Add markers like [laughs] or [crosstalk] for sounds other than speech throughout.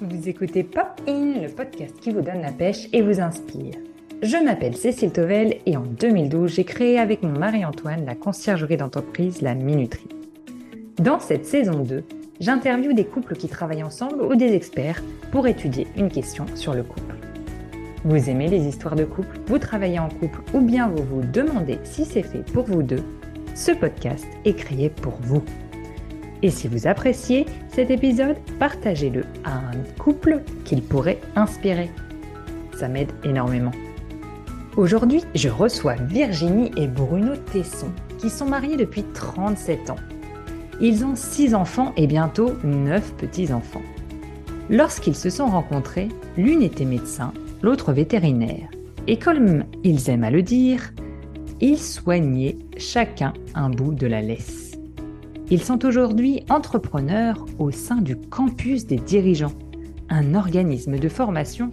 Vous écoutez Pop In, le podcast qui vous donne la pêche et vous inspire. Je m'appelle Cécile Tovel et en 2012, j'ai créé avec mon mari Antoine la conciergerie d'entreprise La Minuterie. Dans cette saison 2, j'interviewe des couples qui travaillent ensemble ou des experts pour étudier une question sur le couple. Vous aimez les histoires de couple Vous travaillez en couple ou bien vous vous demandez si c'est fait pour vous deux Ce podcast est créé pour vous. Et si vous appréciez cet épisode, partagez-le à un couple qu'il pourrait inspirer. Ça m'aide énormément. Aujourd'hui, je reçois Virginie et Bruno Tesson, qui sont mariés depuis 37 ans. Ils ont 6 enfants et bientôt 9 petits-enfants. Lorsqu'ils se sont rencontrés, l'une était médecin, l'autre vétérinaire. Et comme ils aiment à le dire, ils soignaient chacun un bout de la laisse. Ils sont aujourd'hui entrepreneurs au sein du Campus des dirigeants, un organisme de formation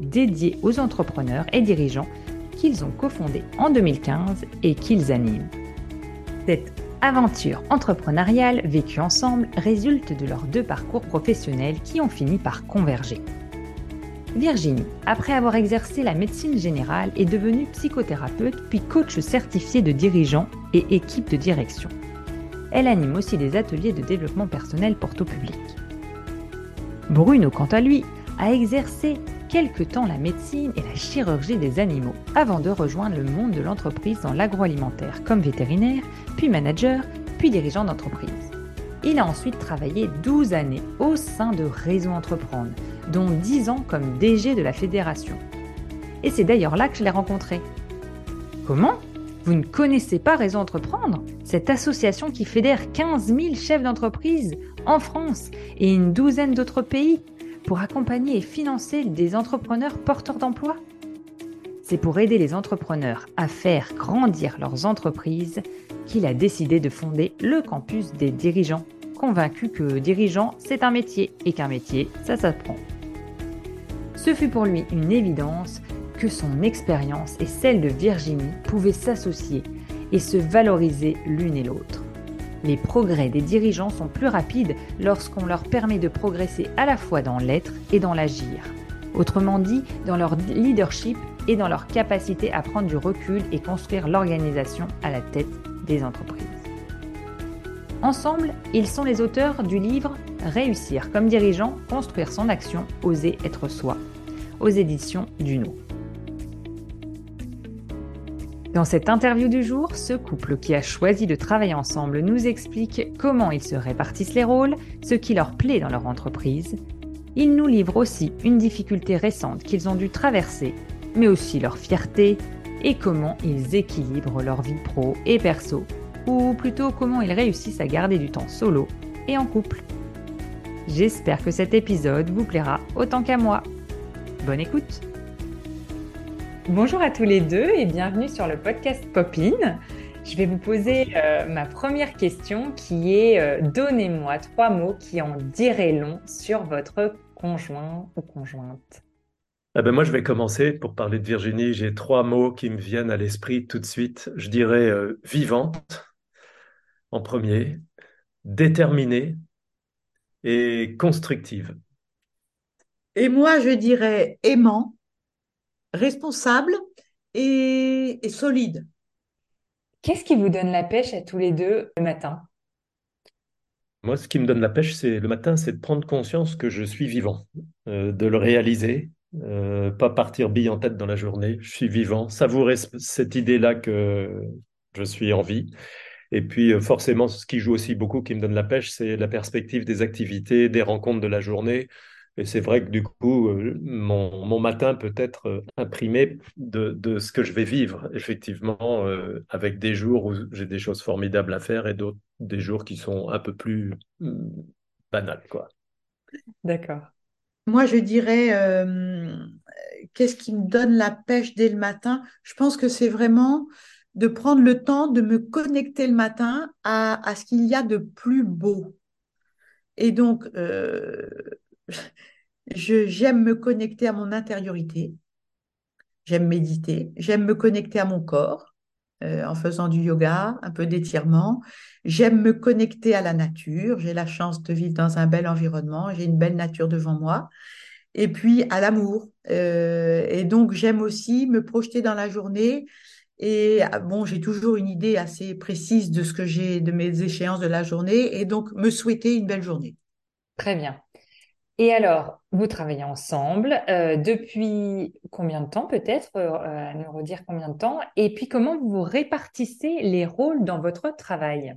dédié aux entrepreneurs et dirigeants qu'ils ont cofondé en 2015 et qu'ils animent. Cette aventure entrepreneuriale vécue ensemble résulte de leurs deux parcours professionnels qui ont fini par converger. Virginie, après avoir exercé la médecine générale, est devenue psychothérapeute puis coach certifié de dirigeants et équipe de direction. Elle anime aussi des ateliers de développement personnel pour tout public. Bruno, quant à lui, a exercé quelque temps la médecine et la chirurgie des animaux avant de rejoindre le monde de l'entreprise dans l'agroalimentaire comme vétérinaire, puis manager, puis dirigeant d'entreprise. Il a ensuite travaillé 12 années au sein de Réseau Entreprendre, dont 10 ans comme DG de la fédération. Et c'est d'ailleurs là que je l'ai rencontré. Comment? Vous ne connaissez pas Réseau Entreprendre? Cette association qui fédère 15 000 chefs d'entreprise en France et une douzaine d'autres pays pour accompagner et financer des entrepreneurs porteurs d'emploi C'est pour aider les entrepreneurs à faire grandir leurs entreprises qu'il a décidé de fonder le campus des dirigeants, convaincu que dirigeant, c'est un métier et qu'un métier, ça s'apprend. Ce fut pour lui une évidence que son expérience et celle de Virginie pouvaient s'associer et se valoriser l'une et l'autre. Les progrès des dirigeants sont plus rapides lorsqu'on leur permet de progresser à la fois dans l'être et dans l'agir. Autrement dit, dans leur leadership et dans leur capacité à prendre du recul et construire l'organisation à la tête des entreprises. Ensemble, ils sont les auteurs du livre Réussir comme dirigeant, construire son action, oser être soi, aux éditions Duno. Dans cette interview du jour, ce couple qui a choisi de travailler ensemble nous explique comment ils se répartissent les rôles, ce qui leur plaît dans leur entreprise. Ils nous livrent aussi une difficulté récente qu'ils ont dû traverser, mais aussi leur fierté et comment ils équilibrent leur vie pro et perso, ou plutôt comment ils réussissent à garder du temps solo et en couple. J'espère que cet épisode vous plaira autant qu'à moi. Bonne écoute Bonjour à tous les deux et bienvenue sur le podcast Popin. Je vais vous poser euh, ma première question qui est euh, donnez-moi trois mots qui en diraient long sur votre conjoint ou conjointe. Ah ben moi, je vais commencer pour parler de Virginie. J'ai trois mots qui me viennent à l'esprit tout de suite. Je dirais euh, vivante en premier, déterminée et constructive. Et moi, je dirais aimant responsable et, solide. Qu'est-ce qui vous donne la pêche à tous les deux le matin? Moi, ce qui me donne la pêche, c'est le matin, c'est de prendre conscience que je suis vivant, euh, de le réaliser, euh, pas partir bille en tête dans la journée. Je suis vivant, savourer cette idée-là que je suis en vie. Et puis, euh, forcément, ce qui joue aussi beaucoup, qui me donne la pêche, c'est la perspective des activités, des rencontres de la journée. Et c'est vrai que du coup, euh, mon, matin peut être euh, imprimé de, ce que je vais vivre, effectivement, euh, avec des jours où j'ai des choses formidables à faire et d'autres, des jours qui sont un peu plus hmm, banals, quoi. D'accord. Moi, je dirais, qu'est-ce qui me donne la pêche dès le matin? Je pense que c'est vraiment de prendre le temps de me connecter le matin à, à ce qu'il y a de plus beau. Et donc, j'aime me connecter à mon intériorité, j'aime méditer, j'aime me connecter à mon corps, euh, en faisant du yoga, un peu d'étirement. J'aime me connecter à la nature. J'ai la chance de vivre dans un bel environnement. J'ai une belle nature devant moi. Et puis à l'amour. Euh, et donc j'aime aussi me projeter dans la journée. Et ah, bon, j'ai toujours une idée assez précise de ce que j'ai, de mes échéances de la journée, et donc me souhaiter une belle journée. Très bien. Et alors, vous travaillez ensemble euh, depuis combien de temps peut-être, euh, à nous redire combien de temps, et puis comment vous répartissez les rôles dans votre travail?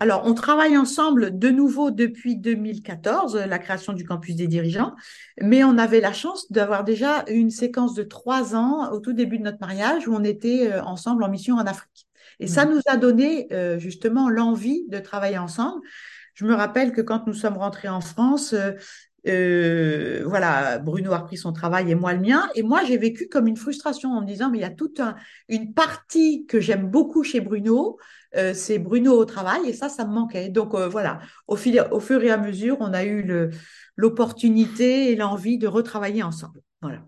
Alors, on travaille ensemble de nouveau depuis 2014, la création du campus des dirigeants, mais on avait la chance d'avoir déjà une séquence de trois ans au tout début de notre mariage où on était euh, ensemble en mission en Afrique. Et ça mmh. nous a donné justement l'envie de travailler ensemble. Je me rappelle que quand nous sommes rentrés en France, euh, euh, voilà, Bruno a repris son travail et moi le mien. Et moi, j'ai vécu comme une frustration en me disant, mais il y a toute une partie que j'aime beaucoup chez Bruno, euh, c'est Bruno au travail, et ça, ça me manquait. Donc voilà, au, fil, au fur et à mesure, on a eu l'opportunité et l'envie de retravailler ensemble. Voilà.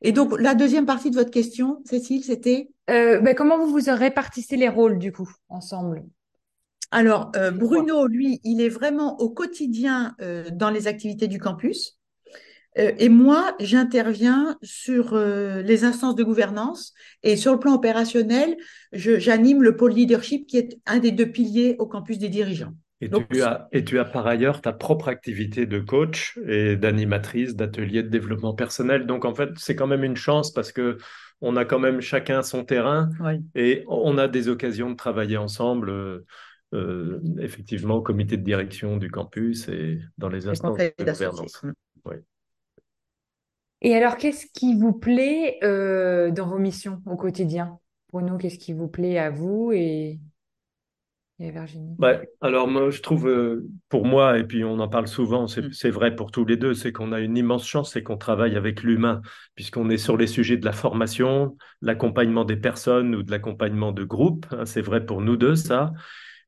Et donc, la deuxième partie de votre question, Cécile, c'était? Ben, Comment vous vous répartissez les rôles, du coup, ensemble? Alors, euh, Bruno, lui, il est vraiment au quotidien euh, dans les activités du campus. Euh, et moi, j'interviens sur les instances de gouvernance et sur le plan opérationnel, j'anime le pôle leadership qui est un des deux piliers au campus des dirigeants. Et, tu as, et tu as par ailleurs ta propre activité de coach et d'animatrice d'atelier de développement personnel. Donc en fait, c'est quand même une chance parce que on a quand même chacun son terrain et on a des occasions de travailler ensemble euh, effectivement au comité de direction du campus et dans les instances de gouvernance. Et alors, qu'est-ce qui vous plaît euh, dans vos missions au quotidien? Bruno, qu'est-ce qui vous plaît à vous et, à Virginie? Bah, Alors, moi, je trouve, euh, pour moi, et puis on en parle souvent, mm. c'est vrai pour tous les deux, c'est qu'on a une immense chance, c'est qu'on travaille avec l'humain, puisqu'on est sur les sujets de la formation, l'accompagnement des personnes ou de l'accompagnement de groupes. Hein, c'est vrai pour nous deux, ça.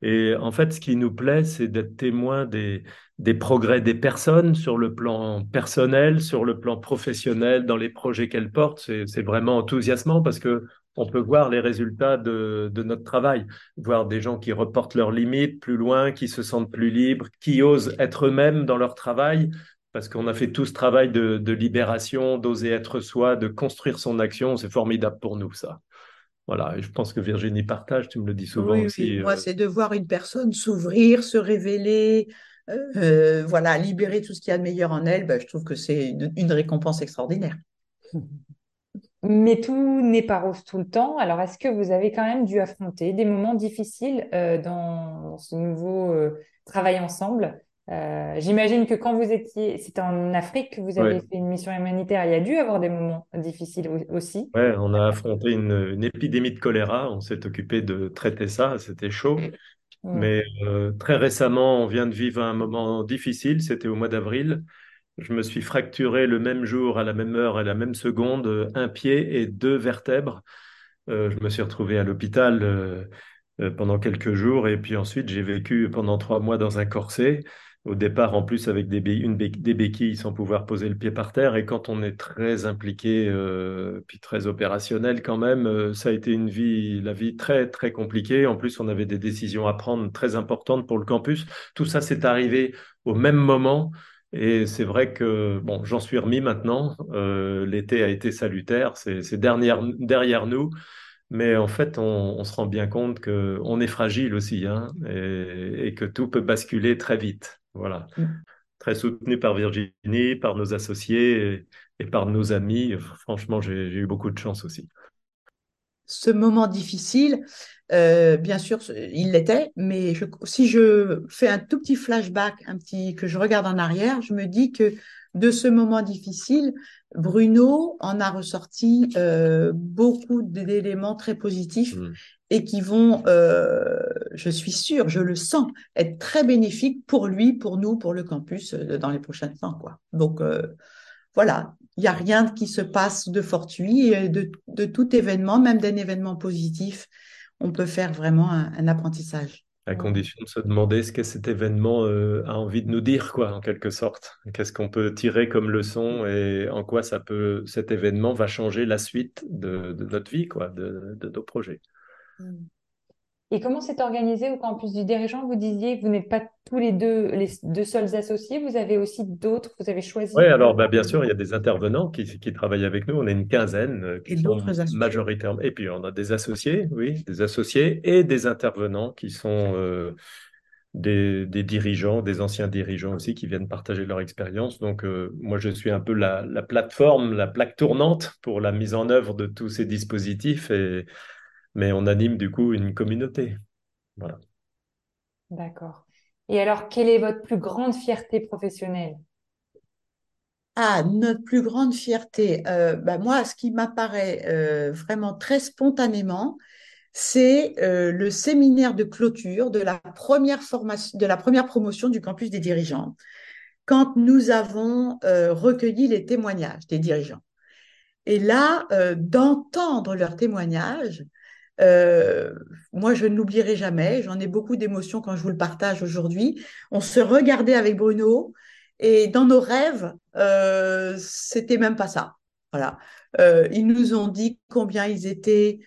Et en fait, ce qui nous plaît, c'est d'être témoin des, progrès des personnes sur le plan personnel, sur le plan professionnel, dans les projets qu'elles portent. C'est vraiment enthousiasmant parce que on peut voir les résultats de, notre travail, voir des gens qui reportent leurs limites plus loin, qui se sentent plus libres, qui osent être eux-mêmes dans leur travail, parce qu'on a fait tout ce travail de libération, d'oser être soi, de construire son action. C'est formidable pour nous, ça. Voilà, et je pense que Virginie partage, tu me le dis souvent aussi. Moi, euh, c'est de voir une personne s'ouvrir, se révéler, euh, euh, voilà, libérer tout ce qu'il y a de meilleur en elle. Ben, je trouve que c'est une, récompense extraordinaire. [laughs] Mais tout n'est pas rose tout le temps. Alors, est-ce que vous avez quand même dû affronter des moments difficiles dans ce nouveau travail ensemble? Euh, j'imagine que quand vous étiez, c'était en Afrique que vous avez fait une mission humanitaire, il y a dû avoir des moments difficiles aussi. Oui, on a affronté une, épidémie de choléra, on s'est occupé de traiter ça, c'était chaud. Mais euh, très récemment, on vient de vivre un moment difficile, c'était au mois d'avril. Je me suis fracturé le même jour, à la même heure, à la même seconde, un pied et deux vertèbres. Euh, je me suis retrouvé à l'hôpital pendant quelques jours et puis ensuite j'ai vécu pendant trois mois dans un corset au départ en plus avec des, béquilles sans pouvoir poser le pied par terre. Et quand on est très impliqué, euh, puis très opérationnel quand même, euh, ça a été une vie, la vie très très compliquée. En plus, on avait des décisions à prendre très importantes pour le campus. Tout ça s'est arrivé au même moment. Et c'est vrai que bon, j'en suis remis maintenant. Euh, l'été a été salutaire, c'est derrière, nous. Mais en fait, on, se rend bien compte qu'on est fragile aussi hein, et, que tout peut basculer très vite. Voilà. Mm. Très soutenu par Virginie, par nos associés et, par nos amis. Franchement, j'ai eu beaucoup de chance aussi. Ce moment difficile, euh, bien sûr, il l'était, mais si je fais un tout petit flashback, un petit que je regarde en arrière, je me dis que de ce moment difficile, Bruno en a ressorti euh, beaucoup d'éléments très positifs mm et qui vont, euh, je suis sûre, je le sens, être très bénéfiques pour lui, pour nous, pour le campus euh, dans les prochaines temps. Donc euh, voilà, il n'y a rien qui se passe de fortuit de, tout événement, même d'un événement positif, on peut faire vraiment un, apprentissage. À condition de se demander ce que cet événement a envie de nous dire, en quelque sorte. Qu'est-ce qu'on peut tirer comme leçon et en quoi ça peut, cet événement va changer la suite de, notre vie, de nos projets. Et comment c'est organisé au campus du dirigeant? Vous disiez que vous n'êtes pas tous les deux les deux seuls associés, vous avez aussi d'autres, vous avez choisi. Oui, alors bah, bien sûr, il y a des intervenants qui, qui travaillent avec nous. On est une quinzaine euh, qui Et sont d'autres associés. majoritairement. Et puis on a des associés, oui, des associés et des intervenants qui sont euh, des, des dirigeants, des anciens dirigeants aussi qui viennent partager leur expérience. Donc euh, moi, je suis un peu la, la plateforme, la plaque tournante pour la mise en œuvre de tous ces dispositifs. Et, mais on anime du coup une communauté. Voilà. D'accord. Et alors, quelle est votre plus grande fierté professionnelle? Ah, notre plus grande fierté. Euh, bah, moi, ce qui m'apparaît euh, vraiment très spontanément, c'est euh, le séminaire de clôture de la première formation, de la première promotion du campus des dirigeants, quand nous avons euh, recueilli les témoignages des dirigeants. Et là, euh, d'entendre leurs témoignages, euh, moi, je ne l'oublierai jamais. J'en ai beaucoup d'émotions quand je vous le partage aujourd'hui. On se regardait avec Bruno et dans nos rêves, euh, c'était même pas ça. Voilà. Euh, ils nous ont dit combien ils étaient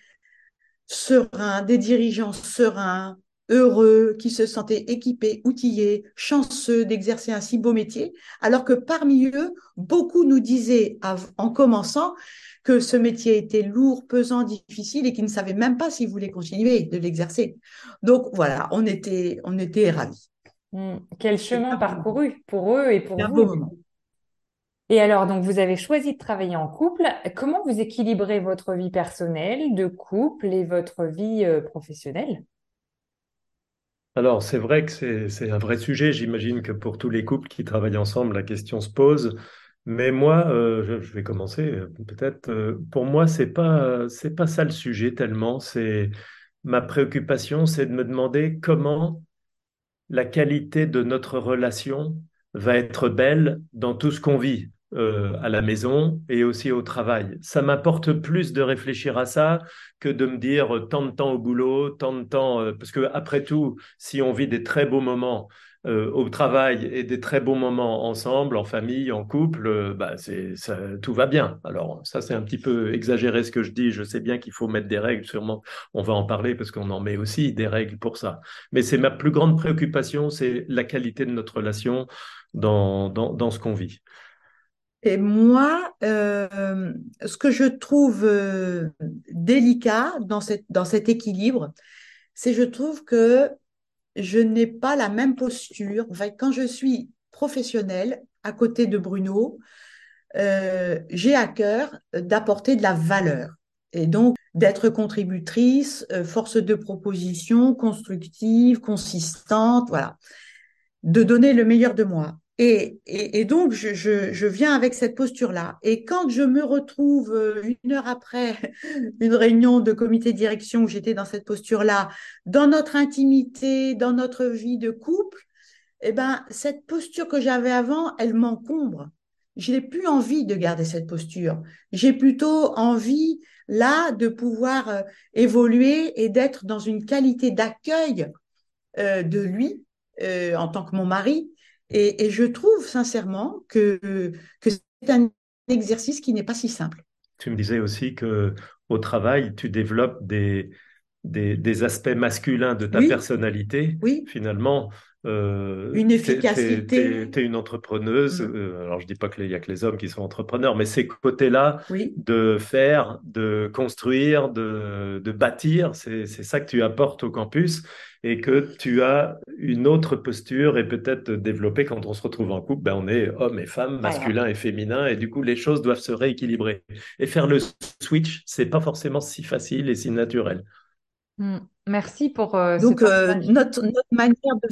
sereins, des dirigeants sereins, heureux, qui se sentaient équipés, outillés, chanceux d'exercer un si beau métier, alors que parmi eux, beaucoup nous disaient en commençant que ce métier était lourd, pesant, difficile et qu'ils ne savaient même pas s'ils voulaient continuer de l'exercer. Donc voilà, on était, on était ravis. Hmm, Quel chemin parcouru pour eux et pour un vous. beau moment. Et alors, donc, vous avez choisi de travailler en couple. Comment vous équilibrez votre vie personnelle de couple et votre vie euh, professionnelle? Alors, c'est vrai que c'est, c'est un vrai sujet. J'imagine que pour tous les couples qui travaillent ensemble, la question se pose. Mais moi, euh, je, vais commencer euh, peut-être. euh, pour moi, c'est pas, pas ça le sujet tellement. C'est ma préoccupation, c'est de me demander comment la qualité de notre relation va être belle dans tout ce qu'on vit, à la maison et aussi au travail. Ça m'apporte plus de réfléchir à ça que de me dire tant de temps au boulot, tant de temps, parce que après tout, si on vit des très beaux moments euh, au travail et des très beaux moments ensemble, en famille, en couple, euh, bah ça, tout va bien. Alors ça, c'est un petit peu exagéré ce que je dis. Je sais bien qu'il faut mettre des règles, sûrement on va en parler parce qu'on en met aussi des règles pour ça. Mais c'est ma plus grande préoccupation, c'est la qualité de notre relation dans, dans, dans ce qu'on vit. Et moi, euh, ce que je trouve délicat dans cette, dans cet équilibre, c'est je trouve que je n'ai pas la même posture. Quand je suis professionnelle à côté de Bruno, euh, j'ai à cœur d'apporter de la valeur et donc d'être contributrice, euh, force de proposition, constructive, consistante, voilà, de donner le meilleur de moi. Et, donc, je, viens avec cette posture-là. Et quand je me retrouve euh, une heure après [laughs] une réunion de comité de direction où j'étais dans cette posture-là, dans notre intimité, dans notre vie de couple, eh ben, cette posture que j'avais avant, elle m'encombre. Je n'ai plus envie de garder cette posture. J'ai plutôt envie, là, de pouvoir euh, évoluer et d'être dans une qualité d'accueil euh, de lui en tant que mon mari. Et, et je trouve sincèrement que, que c'est un exercice qui n'est pas si simple. Tu me disais aussi que au travail, tu développes des, des, des aspects masculins de ta Oui, personnalité. oui, Finalement, euh, une efficacité. t'es une entrepreneuse. Mm. euh, alors, je dis pas qu'il y a que les hommes qui sont entrepreneurs, mais ces côtés-là Oui, de faire, de construire, de, de bâtir, c'est, c'est ça que tu apportes au campus et que tu as une autre posture et peut-être développer quand on se retrouve en couple, ben on est homme et femme, voilà. masculin et féminin, et du coup les choses doivent se rééquilibrer. Et faire le switch, c'est pas forcément si facile et si naturel. Hmm. Merci pour euh, Donc, euh, notre, notre manière de,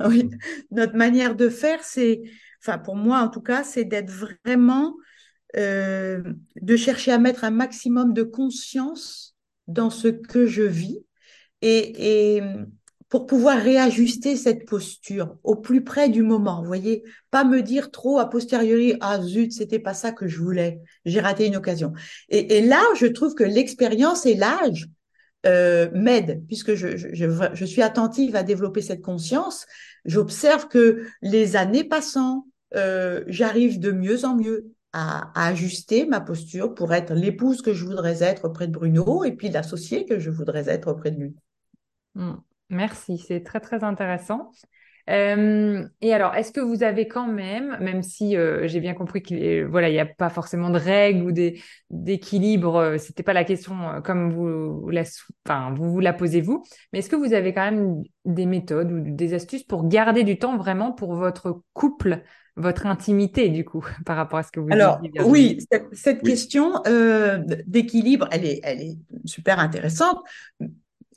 [laughs] oui, notre manière de faire, c'est, enfin, pour moi en tout cas, c'est d'être vraiment, euh, de chercher à mettre un maximum de conscience dans ce que je vis et, et pour pouvoir réajuster cette posture au plus près du moment, vous voyez, pas me dire trop a posteriori, ah zut, c'était pas ça que je voulais, j'ai raté une occasion. Et, et là, je trouve que l'expérience et l'âge euh, m'aident, puisque je, je, je, suis attentive à développer cette conscience. J'observe que les années passant, euh, j'arrive de mieux en mieux à, ajuster ma posture pour être l'épouse que je voudrais être auprès de Bruno et puis l'associé que je voudrais être auprès de lui. Hmm. Merci, c'est très très intéressant. Euh, et alors, est-ce que vous avez quand même, même si euh, j'ai bien compris qu'il voilà, il n'y a pas forcément de règles ou d'équilibre, euh, c'était pas la question comme vous la, enfin, vous, vous la posez vous, mais est-ce que vous avez quand même des méthodes ou des astuces pour garder du temps vraiment pour votre couple, votre intimité du coup, [laughs] par rapport à ce que vous Alors oui, cette, question d'équilibre, elle est, elle est super intéressante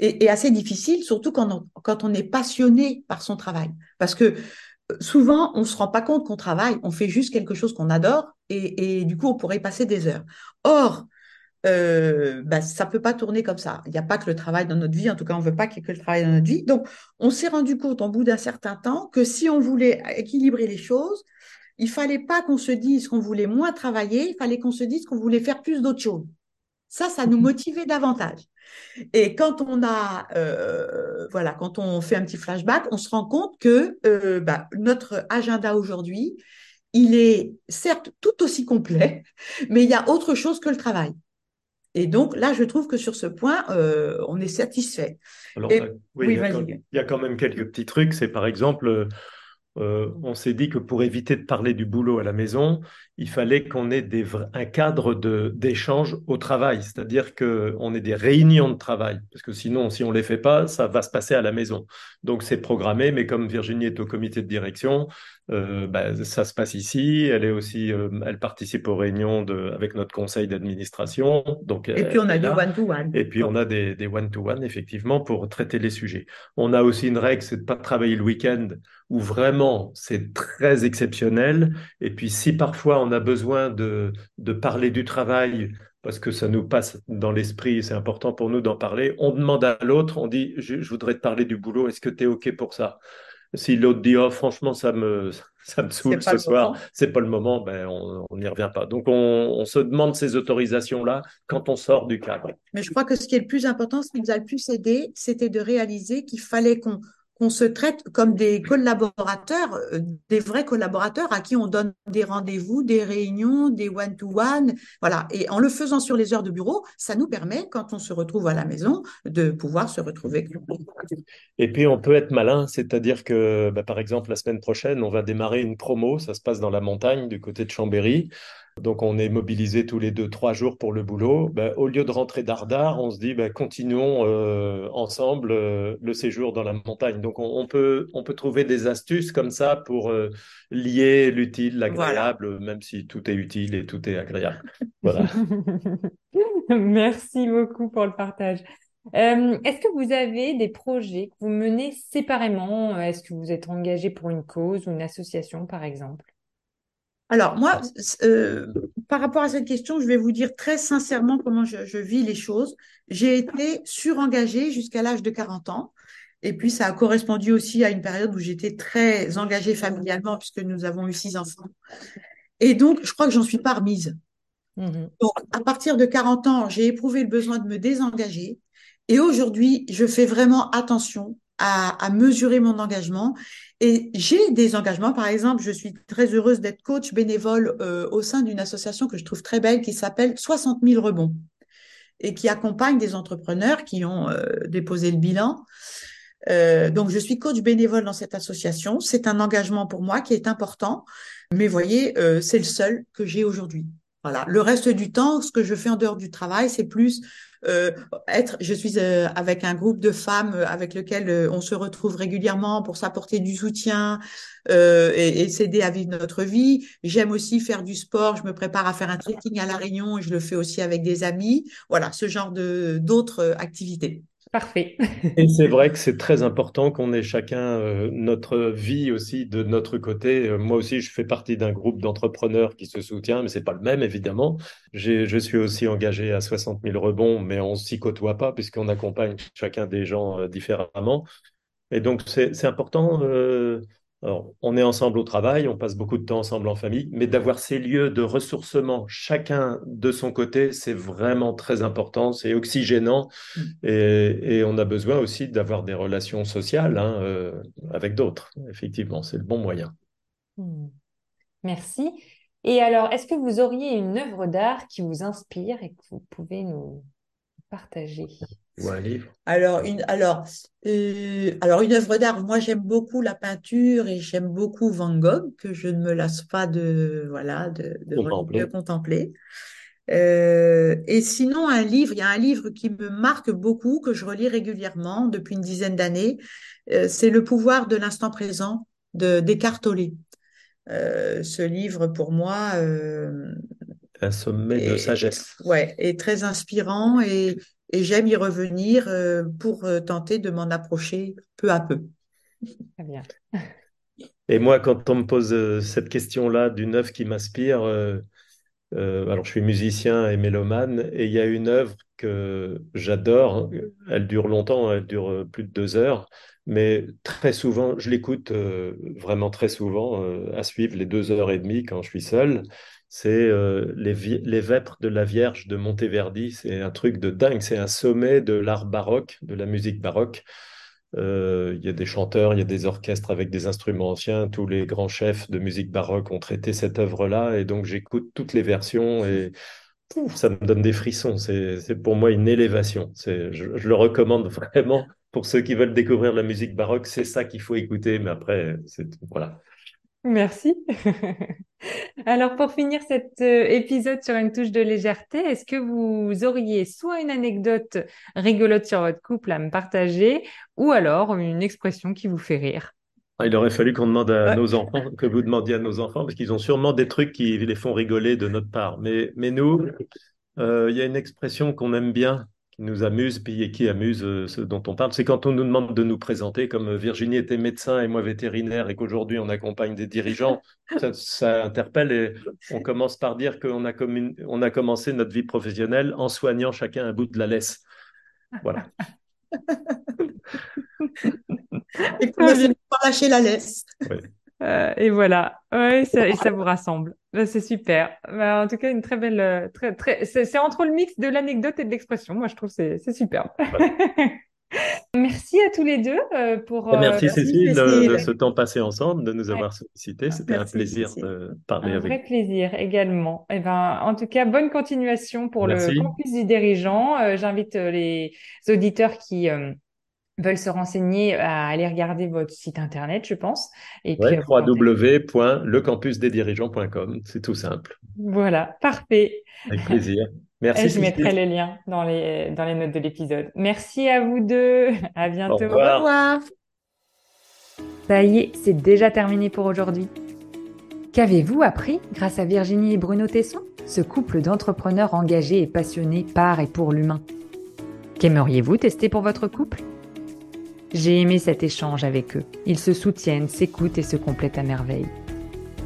et, assez difficile, surtout quand on, est passionné par son travail. Parce que euh, souvent, on ne se rend pas compte qu'on travaille, on fait juste quelque chose qu'on adore et, du coup, on pourrait y passer des heures. Or, euh, bah, ça peut pas tourner comme ça. Il n'y a pas que le travail dans notre vie, en tout cas, on veut pas qu'il y ait que le travail dans notre vie. Donc, on s'est rendu compte, au bout d'un certain temps, que si on voulait équilibrer les choses, il fallait pas qu'on se dise qu'on voulait moins travailler, il fallait qu'on se dise qu'on voulait faire plus d'autres choses. Ça, ça nous motivait davantage. Et quand on a, euh, voilà, quand on fait un petit flashback, on se rend compte que euh, bah, notre agenda aujourd'hui, il est certes tout aussi complet, [laughs] mais il y a autre chose que le travail. Et donc là, je trouve que sur ce point, euh, on est satisfait. Alors, oui, il, y il, y a quand, même quelques petits trucs. C'est par exemple, on s'est dit que pour éviter de parler du boulot à la maison, il fallait qu'on ait un cadre d'échange au travail, c'est-à-dire qu'on ait des réunions de travail, parce que sinon, si on ne les fait pas, ça va se passer à la maison. Donc c'est programmé, mais comme Virginie est au comité de direction, euh, bah, ça se passe ici. Elle est aussi, euh, elle participe aux réunions de, avec notre conseil d'administration. Donc et puis on a des one-to-one. Et puis on a des, des one-to-one effectivement pour traiter les sujets. On a aussi une règle, c'est de pas travailler le week-end, où vraiment c'est très exceptionnel. Et puis si parfois on a besoin de, de parler du travail parce que ça nous passe dans l'esprit, c'est important pour nous d'en parler. On demande à l'autre, on dit, je, voudrais te parler du boulot, est-ce que tu es OK pour ça? Si l'autre dit, oh, franchement, ça me, [laughs] ça me saoule ce soir, c'est pas le moment, ben, on n'y revient pas. Donc, on, on se demande ces autorisations-là quand on sort du cadre. Mais je crois que ce qui est le plus important, ce qui nous a le plus aidé, c'était de réaliser qu'il fallait qu'on on se traite comme des collaborateurs, euh, des vrais collaborateurs à qui on donne des rendez-vous, des réunions, des one-to-one. voilà. Et en le faisant sur les heures de bureau, ça nous permet, quand on se retrouve à la maison, de pouvoir se retrouver. Et puis, on peut être malin, c'est-à-dire que, bah, par exemple, la semaine prochaine, on va démarrer une promo. Ça se passe dans la montagne du côté de Chambéry. Donc, on est mobilisé tous les deux, trois jours pour le boulot. Ben, au lieu de rentrer dardard, on se dit, ben, continuons euh, ensemble euh, le séjour dans la montagne. Donc, on, peut, on peut trouver des astuces comme ça pour euh, lier l'utile, l'agréable, même si tout est utile et tout est agréable. Voilà. [laughs] Merci beaucoup pour le partage. Est-ce que vous avez des projets que vous menez séparément? Est-ce que vous êtes engagé pour une cause ou une association, par exemple? Alors, moi, euh, par rapport à cette question, je vais vous dire très sincèrement comment je, vis les choses. J'ai été surengagée jusqu'à l'âge de 40 ans. Et puis, ça a correspondu aussi à une période où j'étais très engagée familialement, puisque nous avons eu six enfants. Et donc, je crois que j'en suis pas remise. Mmh donc, à partir de 40 ans, j'ai éprouvé le besoin de me désengager. Et aujourd'hui, je fais vraiment attention à, mesurer mon engagement. Et j'ai des engagements. Par exemple, je suis très heureuse d'être coach bénévole euh, au sein d'une association que je trouve très belle qui s'appelle 60 000 rebonds et qui accompagne des entrepreneurs qui ont euh, déposé le bilan. Euh, donc, je suis coach bénévole dans cette association. C'est un engagement pour moi qui est important. Mais voyez, c'est le seul que j'ai aujourd'hui. Voilà. Le reste du temps, ce que je fais en dehors du travail, c'est plus être. Je suis euh, avec un groupe de femmes euh, avec lequel on se retrouve régulièrement pour s'apporter du soutien et, et s'aider à vivre notre vie. J'aime aussi faire du sport. Je me prépare à faire un trekking à la Réunion et je le fais aussi avec des amis. Voilà, ce genre de d'autres activités. Parfait. [laughs] Et c'est vrai que c'est très important qu'on ait chacun euh, notre vie aussi de notre côté. Euh, moi aussi, je fais partie d'un groupe d'entrepreneurs qui se soutient, mais c'est pas le même évidemment. Je suis aussi engagé à 60 000 rebonds, mais on s'y côtoie pas puisqu'on accompagne chacun des gens euh, différemment. Et donc c'est important alors, on est ensemble au travail, on passe beaucoup de temps ensemble en famille, mais d'avoir ces lieux de ressourcement, chacun de son côté, c'est vraiment très important, c'est oxygénant, mm. et, on a besoin aussi d'avoir des relations sociales hein, euh, avec d'autres. Effectivement, c'est le bon moyen. Mm. Merci. Et alors, est-ce que vous auriez une œuvre d'art qui vous inspire et que vous pouvez nous partager Ou un livre Alors, une, alors, euh, alors une œuvre d'art, moi j'aime beaucoup la peinture et j'aime beaucoup Van Gogh, que je ne me lasse pas de, voilà, de, de, Contempler. de contempler. Euh, et sinon, un livre, il y a un livre qui me marque beaucoup, que je relis régulièrement depuis une dizaine d'années, euh, c'est Le pouvoir de l'instant présent de Descartes Tolle. Euh, ce livre, pour moi, euh, Un sommet de sagesse. ouais, est très inspirant et, et j'aime y revenir euh, pour euh, tenter de m'en approcher peu à peu. Très bien. Et moi, quand on me pose euh, cette question-là d'une œuvre qui m'inspire, euh, euh, alors je suis musicien et mélomane, et il y a une œuvre que j'adore. Elle dure longtemps, elle dure plus de deux heures, mais très souvent, je l'écoute euh, vraiment très souvent euh, à suivre les deux heures et demie quand je suis seul. C'est euh, les, Vêpres de la Vierge de Monteverdi. C'est un truc de dingue. C'est un sommet de l'art baroque, de la musique baroque. Euh, il y a des chanteurs, il y a des orchestres avec des instruments anciens. Tous les grands chefs de musique baroque ont traité cette œuvre-là, et donc j'écoute toutes les versions et ça me donne des frissons. C'est, pour moi une élévation. Je le recommande vraiment pour ceux qui veulent découvrir la musique baroque. C'est ça qu'il faut écouter, mais après, c'est voilà. Merci. [laughs] Alors, pour finir cet euh, épisode sur une touche de légèreté, est-ce que vous auriez soit une anecdote rigolote sur votre couple à me partager, ou alors une expression qui vous fait rire? Il aurait fallu qu'on demande à Ouais. nos enfants, que vous demandiez à nos enfants, parce qu'ils ont sûrement des trucs qui les font rigoler de notre part. Mais, mais nous, euh, il y a une expression qu'on aime bien, qui nous amuse, puis et qui amuse euh, ceux dont on parle. C'est quand on nous demande de nous présenter, comme euh, Virginie était médecin et moi vétérinaire, et qu'aujourd'hui on accompagne des dirigeants. [laughs] Ça, ça interpelle et on commence par dire qu'on a, commun- on a commencé notre vie professionnelle en soignant chacun un bout de la laisse. Voilà. [laughs] Et qu'on fini par lâcher la laisse. Ouais. Euh, et voilà, ouais, ça, et ça vous rassemble. Bah, c'est super. Bah, en tout cas, une très belle, euh, très, très, c'est entre le mix de l'anecdote et de l'expression. Moi, je trouve que c'est c'est superbe. [laughs] Merci à tous les deux euh, pour euh, merci Merci, Cécile de, Cécile. de ce temps passé ensemble, de nous Ouais. avoir sollicités. C'était un plaisir Cécile. de parler un avec vrai plaisir également. Et ben, en tout cas, bonne continuation pour le campus du dirigeant. Euh, j'invite les auditeurs qui veulent se renseigner à aller regarder votre site internet, je pense. Et puis, Ouais, www.lecampusdesdirigeants.com. C'est tout simple. Voilà, parfait. Avec plaisir. Et Merci [laughs] je mettrai Cécile. le lien dans les, dans les notes de l'épisode. Merci à vous deux. À Au bientôt. Au revoir. revoir. Ça y est, c'est déjà terminé pour aujourd'hui. Qu'avez-vous appris grâce à Virginie et Bruno Tesson, ce couple d'entrepreneurs engagés et passionnés par et pour l'humain? Qu'aimeriez-vous tester pour votre couple? J'ai aimé cet échange avec eux. Ils se soutiennent, s'écoutent et se complètent à merveille.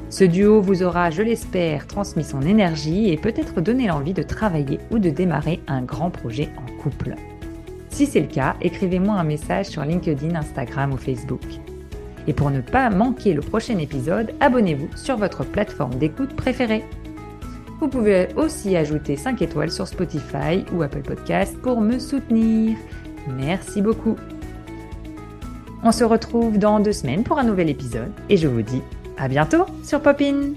Ce duo vous aura, je l'espère, transmis son énergie et peut-être donné l'envie de travailler ou de démarrer un grand projet en couple. Si c'est le cas, écrivez-moi un message sur LinkedIn, Instagram ou Facebook. Et pour ne pas manquer le prochain épisode, abonnez-vous sur votre plateforme d'écoute préférée. Vous pouvez aussi ajouter 5 étoiles sur Spotify ou Apple Podcast pour me soutenir. Merci beaucoup. On se retrouve dans deux semaines pour un nouvel épisode et je vous dis à bientôt sur Popin.